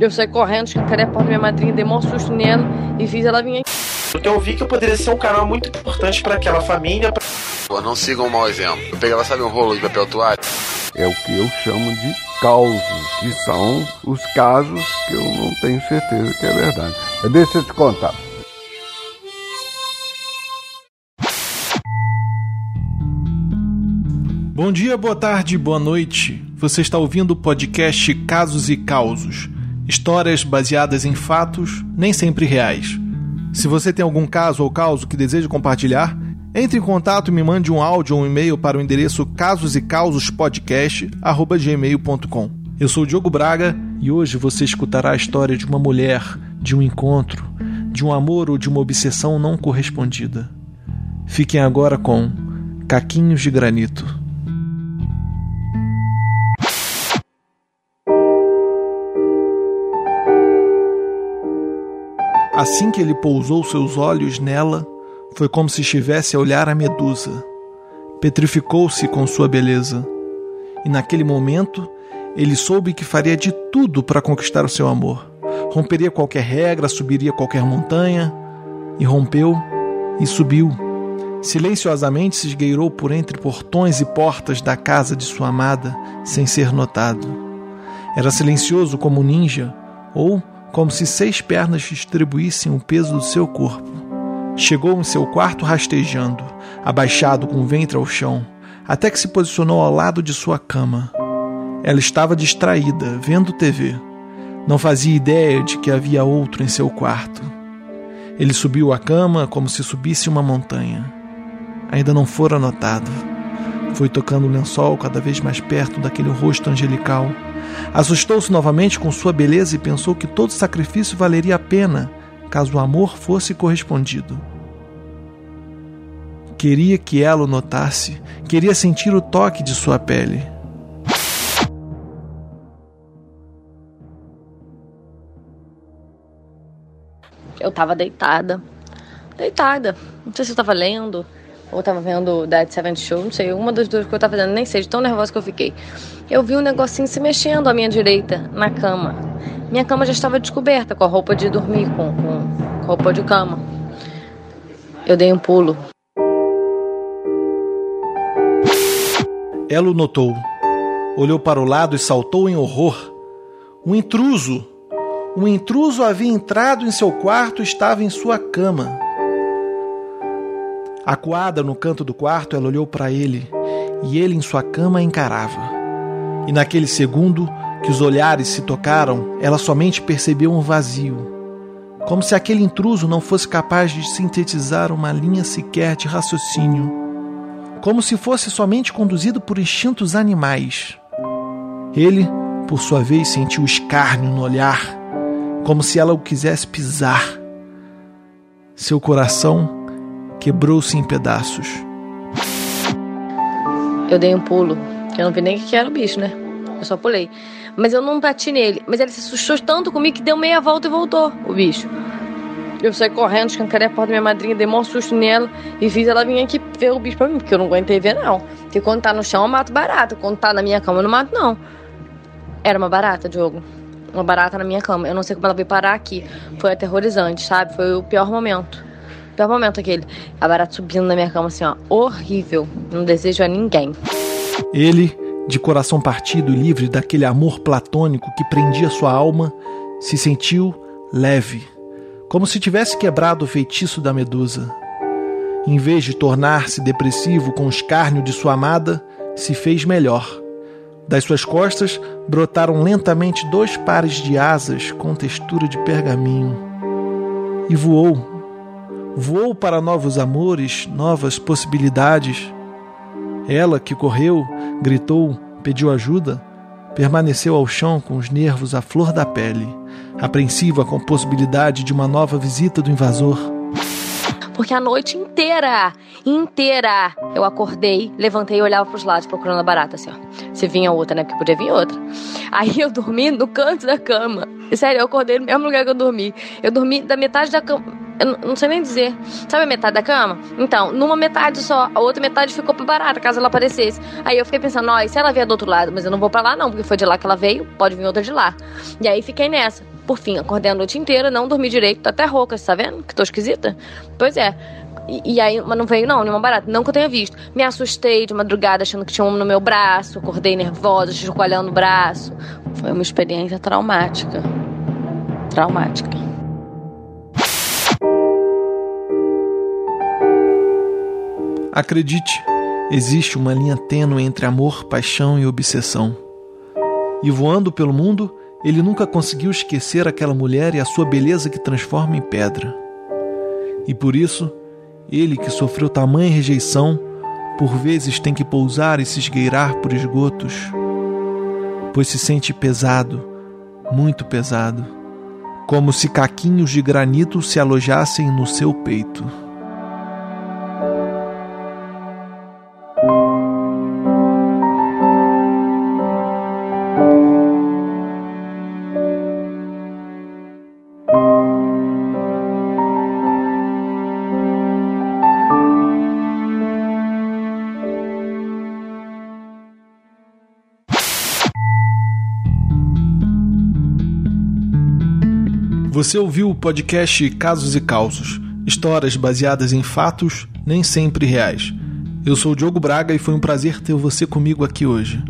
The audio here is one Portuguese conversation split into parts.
Eu saí correndo, escancarei a porta da minha madrinha, dei um susto nela e fiz ela vir aqui. Porque eu vi que eu poderia ser um canal muito importante para aquela família. Pra... Pô, não sigam um mau exemplo. Eu pegava, sabe, um rolo de papel toalha? É o que eu chamo de causos, que são os casos que eu não tenho certeza que é verdade. Deixa eu te contar. Bom dia, boa tarde, boa noite. Você está ouvindo o podcast Casos e Causos. Histórias baseadas em fatos, nem sempre reais. Se você tem algum caso ou causo que deseja compartilhar, entre em contato e me mande um áudio ou um e-mail para o endereço casosecausospodcast@gmail.com. Eu sou o Diogo Braga e hoje você escutará a história de uma mulher, de um encontro, de um amor ou de uma obsessão não correspondida. Fiquem agora com Caquinhos de Granito. Assim que ele pousou seus olhos nela, foi como se estivesse a olhar a medusa. Petrificou-se com sua beleza. E naquele momento, ele soube que faria de tudo para conquistar o seu amor. Romperia qualquer regra, subiria qualquer montanha. E rompeu e subiu. Silenciosamente se esgueirou por entre portões e portas da casa de sua amada, sem ser notado. Era silencioso como um ninja, ou como se seis pernas distribuíssem o peso do seu corpo. Chegou em seu quarto rastejando, abaixado com o ventre ao chão, até que se posicionou ao lado de sua cama. Ela estava distraída, vendo TV. Não fazia ideia de que havia outro em seu quarto. Ele subiu a cama como se subisse uma montanha. Ainda não fora notado. Foi tocando o lençol cada vez mais perto daquele rosto angelical Assustou-se novamente com sua beleza e pensou que todo sacrifício valeria a pena caso o amor fosse correspondido. Queria que ela o notasse, queria sentir o toque de sua pele. Eu tava deitada. Deitada. Não sei se eu tava lendo ou tava vendo Dead Seven Show, não sei, uma das duas que eu tava fazendo, nem sei, de tão nervosa que eu fiquei. Eu vi um negocinho se mexendo à minha direita, na cama. Minha cama já estava descoberta, com a roupa de dormir, com, com roupa de cama. Eu dei um pulo. Ela o notou. Olhou para o lado e saltou em horror. Um intruso! Um intruso havia entrado em seu quarto e estava em sua cama. Acuada no canto do quarto, ela olhou para ele e ele em sua cama a encarava. E naquele segundo que os olhares se tocaram, ela somente percebeu um vazio, como se aquele intruso não fosse capaz de sintetizar uma linha sequer de raciocínio, como se fosse somente conduzido por instintos animais. Ele, por sua vez, sentiu escárnio no olhar, como se ela o quisesse pisar. Seu coração quebrou-se em pedaços. Eu dei um pulo, eu não vi nem o que era o bicho, né? Eu só pulei. Mas eu não bati nele. Mas ele se assustou tanto comigo que deu meia volta e voltou, o bicho. Eu saí correndo, escancarei a porta da minha madrinha, dei um susto nela e fiz ela vir aqui ver o bicho pra mim, porque eu não aguentei ver, não. Porque quando tá no chão eu mato barata, quando tá na minha cama eu não mato, não. Era uma barata, Diogo. Uma barata na minha cama. Eu não sei como ela veio parar aqui. Foi aterrorizante, sabe? Foi o pior momento momento aquele. A barata subindo na minha cama assim, ó. Horrível. Não desejo a ninguém. Ele, de coração partido e livre daquele amor platônico que prendia sua alma, se sentiu leve, como se tivesse quebrado o feitiço da medusa. Em vez de tornar-se depressivo com o escárnio de sua amada, se fez melhor. Das suas costas brotaram lentamente dois pares de asas com textura de pergaminho. E voou voou para novos amores, novas possibilidades. Ela, que correu, gritou, pediu ajuda, permaneceu ao chão com os nervos à flor da pele, apreensiva com a possibilidade de uma nova visita do invasor. Porque a noite inteira, inteira, eu acordei, levantei e olhava para os lados procurando a barata, assim, ó. Se vinha outra, né? Porque podia vir outra. Aí eu dormi no canto da cama. Sério, eu acordei no mesmo lugar que eu dormi. Eu dormi da metade da cama eu não sei nem dizer. Sabe a metade da cama? Então, numa metade só, a outra metade ficou pra barata, caso ela aparecesse. Aí eu fiquei pensando, ó, e se ela vier do outro lado? Mas eu não vou pra lá não, porque foi de lá que ela veio, pode vir outra de lá. E aí fiquei nessa. Por fim, acordei a noite inteira, não dormi direito, tô até rouca, tá vendo? Que tô esquisita? Pois é. E, e, aí, mas não veio não, nenhuma barata, não que eu tenha visto. Me assustei de madrugada achando que tinha um no meu braço, acordei nervosa, chacoalhando o braço. Foi uma experiência traumática. Traumática. Acredite, existe uma linha tênue entre amor, paixão e obsessão. E voando pelo mundo, ele nunca conseguiu esquecer aquela mulher e a sua beleza que transforma em pedra. E por isso, ele que sofreu tamanha rejeição, por vezes tem que pousar e se esgueirar por esgotos, pois se sente pesado, muito pesado, como se caquinhos de granito se alojassem no seu peito. Você ouviu o podcast Casos e Causos, histórias baseadas em fatos nem sempre reais. Eu sou o Diogo Braga e foi um prazer ter você comigo aqui hoje.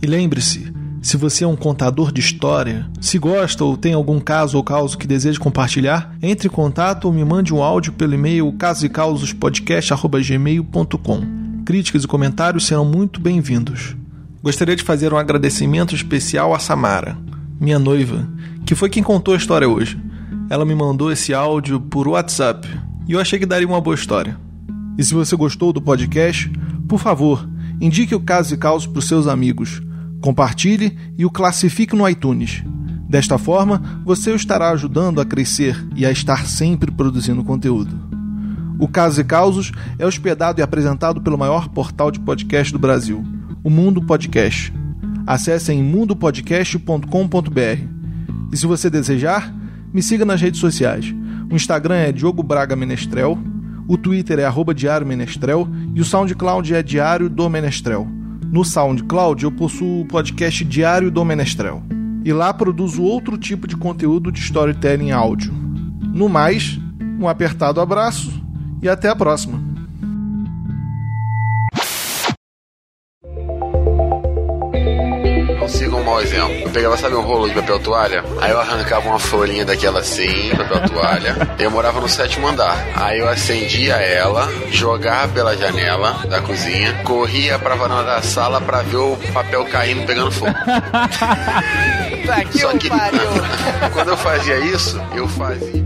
E lembre-se, se você é um contador de história, se gosta ou tem algum caso ou causo que deseja compartilhar, entre em contato ou me mande um áudio pelo e-mail casosecausospodcast.gmail.com. Críticas e comentários serão muito bem-vindos. Gostaria de fazer um agradecimento especial a Samara, minha noiva, que foi quem contou a história hoje. Ela me mandou esse áudio por WhatsApp e eu achei que daria uma boa história. E se você gostou do podcast, por favor, indique o Caso e Caos para os seus amigos, compartilhe e o classifique no iTunes. Desta forma, você o estará ajudando a crescer e a estar sempre produzindo conteúdo. O Casos e Causos é hospedado e apresentado pelo maior portal de podcast do Brasil, o Mundo Podcast. Acesse em mundopodcast.com.br e se você desejar, me siga nas redes sociais. O Instagram é Diogo Braga Menestrel, o Twitter é arroba Diário Menestrel e o SoundCloud é Diário do Menestrel. No SoundCloud eu possuo o podcast Diário do Menestrel. E lá produzo outro tipo de conteúdo de storytelling áudio. No mais, um apertado abraço e até a próxima. Siga mau exemplo. Eu pegava, sabe, um rolo de papel toalha? Aí eu arrancava uma folhinha daquela assim, papel toalha. Eu morava no sétimo andar. Aí eu acendia ela, jogava pela janela da cozinha, corria pra varanda da sala pra ver o papel caindo, pegando fogo. Só que quando eu fazia isso, eu fazia.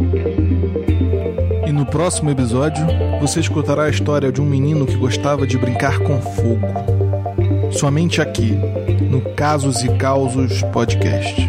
E no próximo episódio, você escutará a história de um menino que gostava de brincar com fogo. Somente aqui, no Casos e Causos Podcast.